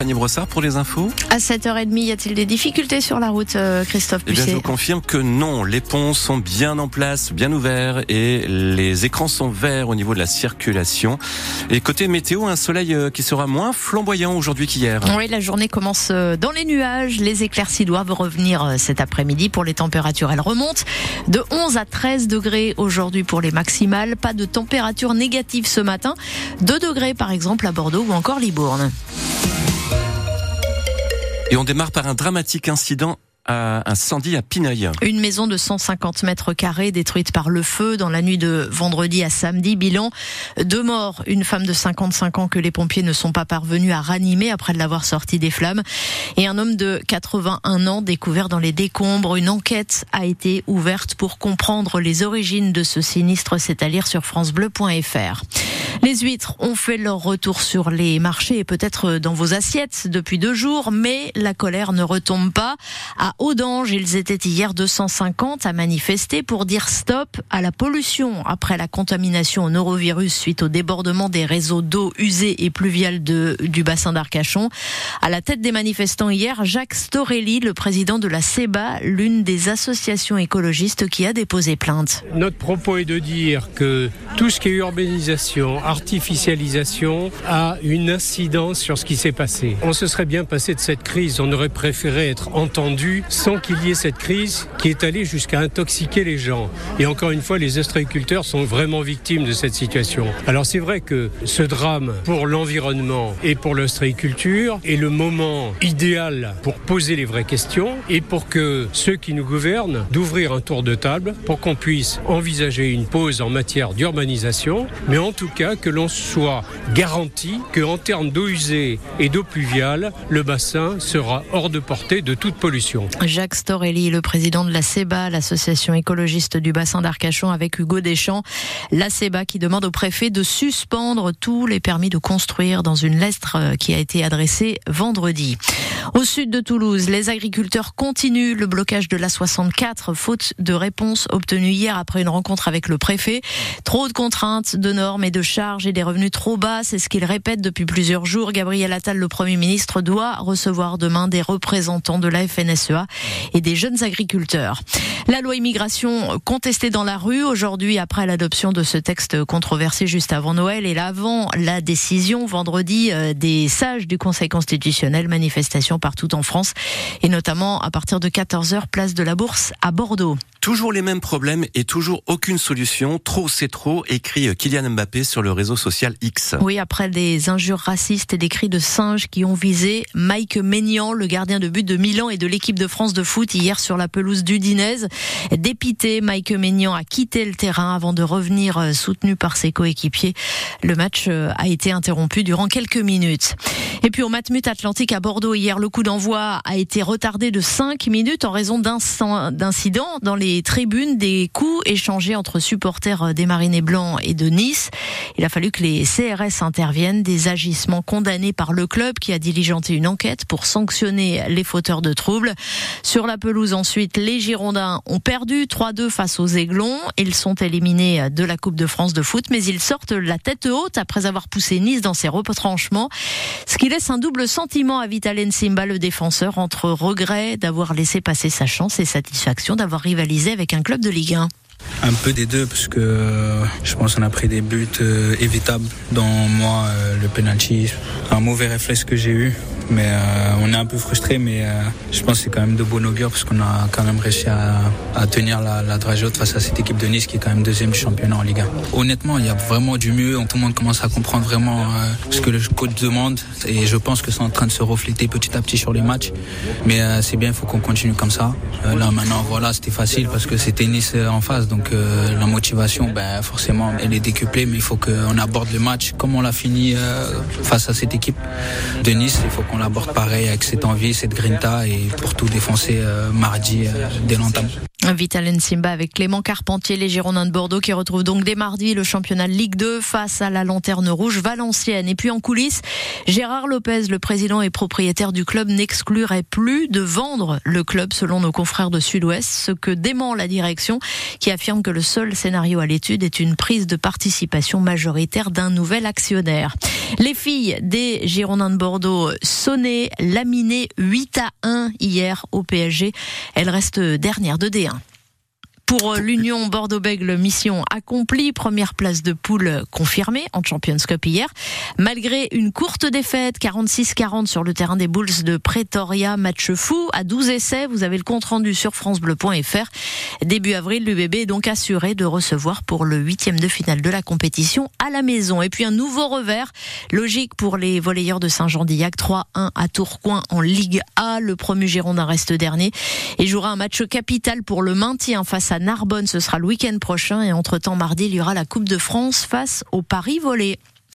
Fanny Brossard pour les infos. À 7h30, y a-t-il des difficultés sur la route, euh, Christophe Eh bien, je vous confirme que non. Les ponts sont bien en place, bien ouverts et les écrans sont verts au niveau de la circulation. Et côté météo, un soleil euh, qui sera moins flamboyant aujourd'hui qu'hier. Oui, la journée commence euh, dans les nuages. Les éclaircies doivent revenir cet après-midi pour les températures. Elles remontent de 11 à 13 degrés aujourd'hui pour les maximales. Pas de température négative ce matin. 2 degrés par exemple à Bordeaux ou encore Libourne. Et on démarre par un dramatique incident à incendie à Pineuil. Une maison de 150 mètres carrés détruite par le feu dans la nuit de vendredi à samedi. Bilan deux morts, une femme de 55 ans que les pompiers ne sont pas parvenus à ranimer après l'avoir sortie des flammes et un homme de 81 ans découvert dans les décombres. Une enquête a été ouverte pour comprendre les origines de ce sinistre. C'est à lire sur francebleu.fr. Les huîtres ont fait leur retour sur les marchés et peut-être dans vos assiettes depuis deux jours, mais la colère ne retombe pas. À Audange, ils étaient hier 250 à manifester pour dire stop à la pollution après la contamination au norovirus suite au débordement des réseaux d'eau usée et pluviale du bassin d'Arcachon. À la tête des manifestants hier, Jacques Storelli, le président de la CEBA, l'une des associations écologistes qui a déposé plainte. Notre propos est de dire que tout ce qui est urbanisation, artificialisation a une incidence sur ce qui s'est passé. On se serait bien passé de cette crise, on aurait préféré être entendu sans qu'il y ait cette crise qui est allée jusqu'à intoxiquer les gens. Et encore une fois, les ostréiculteurs sont vraiment victimes de cette situation. Alors c'est vrai que ce drame pour l'environnement et pour l'ostréiculture est le moment idéal pour poser les vraies questions et pour que ceux qui nous gouvernent d'ouvrir un tour de table pour qu'on puisse envisager une pause en matière d'urbanisation, mais en tout cas que l'on soit garanti qu'en termes d'eau usée et d'eau pluviale, le bassin sera hors de portée de toute pollution. Jacques Storelli, le président de la CEBA, l'association écologiste du bassin d'Arcachon, avec Hugo Deschamps. La CEBA qui demande au préfet de suspendre tous les permis de construire dans une lettre euh, qui a été adressée vendredi. Au sud de Toulouse, les agriculteurs continuent le blocage de la 64, faute de réponse obtenue hier après une rencontre avec le préfet. Trop de contraintes, de normes et de charges et des revenus trop bas, c'est ce qu'il répète depuis plusieurs jours. Gabriel Attal, le Premier ministre, doit recevoir demain des représentants de la FNSEA et des jeunes agriculteurs. La loi immigration contestée dans la rue aujourd'hui après l'adoption de ce texte controversé juste avant Noël et avant la décision vendredi euh, des sages du Conseil constitutionnel, manifestation partout en France et notamment à partir de 14h place de la Bourse à Bordeaux. Toujours les mêmes problèmes et toujours aucune solution. Trop c'est trop, écrit Kylian Mbappé sur le réseau social X. Oui, après des injures racistes et des cris de singes qui ont visé Mike Maignan, le gardien de but de Milan et de l'équipe de France de foot hier sur la pelouse d'Udinese. Dépité, Mike Maignan a quitté le terrain avant de revenir euh, soutenu par ses coéquipiers. Le match euh, a été interrompu durant quelques minutes. Et puis au Matmut Atlantique à Bordeaux, hier, le coup d'envoi a été retardé de 5 minutes en raison d'incidents dans les tribunes, des coups échangés entre supporters des Marinés Blancs et de Nice. A fallu que les CRS interviennent, des agissements condamnés par le club qui a diligenté une enquête pour sanctionner les fauteurs de troubles. Sur la pelouse ensuite, les Girondins ont perdu 3-2 face aux Aiglons. Ils sont éliminés de la Coupe de France de foot, mais ils sortent la tête haute après avoir poussé Nice dans ses retranchements. Ce qui laisse un double sentiment à Vital Simba, le défenseur, entre regret d'avoir laissé passer sa chance et satisfaction d'avoir rivalisé avec un club de Ligue 1. Un peu des deux, parce que euh, je pense qu'on a pris des buts euh, évitables. Dans moi, euh, le penalty, un mauvais réflexe que j'ai eu. Mais euh, on est un peu frustré, mais euh, je pense que c'est quand même de bon augure parce qu'on a quand même réussi à, à tenir la, la dragée haute face à cette équipe de Nice qui est quand même deuxième du championnat en Ligue 1. Honnêtement, il y a vraiment du mieux. Tout le monde commence à comprendre vraiment euh, ce que le coach demande et je pense que c'est en train de se refléter petit à petit sur les matchs. Mais c'est bien, il faut qu'on continue comme ça. Là maintenant, voilà, c'était facile parce que c'était Nice en face, donc la motivation, ben forcément, elle est décuplée, mais il faut qu'on aborde le match comme on l'a fini face à cette équipe de Nice. Il faut on l'aborde pareil avec cette envie, cette grinta et pour tout défoncer euh, mardi euh, dès l'entame. Vital Simba avec Clément Carpentier, les Girondins de Bordeaux qui retrouvent donc dès mardi le championnat de Ligue 2 face à la Lanterne Rouge Valenciennes. Et puis en coulisses, Gérard Lopez, le président et propriétaire du club, n'exclurait plus de vendre le club selon nos confrères de Sud-Ouest, ce que dément la direction qui affirme que le seul scénario à l'étude est une prise de participation majoritaire d'un nouvel actionnaire. Les filles des Girondins de Bordeaux sonnées, laminées 8 à 1 hier au PSG. Elles restent dernières de D1. Pour l'Union Bordeaux-Bègles, mission accomplie. Première place de poule confirmée en Champions Cup hier. Malgré une courte défaite, 46-40 sur le terrain des Bulls de Pretoria, match fou à 12 essais. Vous avez le compte rendu sur francebleu.fr. Début avril, l'UBB est donc assuré de recevoir pour le huitième de finale de la compétition à la maison. Et puis un nouveau revers, logique pour les volleyeurs de Saint-Jean-d'Illac, 3-1 à Tourcoing en Ligue A. Le promu Girondin reste dernier et jouera un match capital pour le maintien face à Narbonne. Ce sera le week-end prochain. Et entre-temps, mardi, il y aura la Coupe de France face au Paris Volé.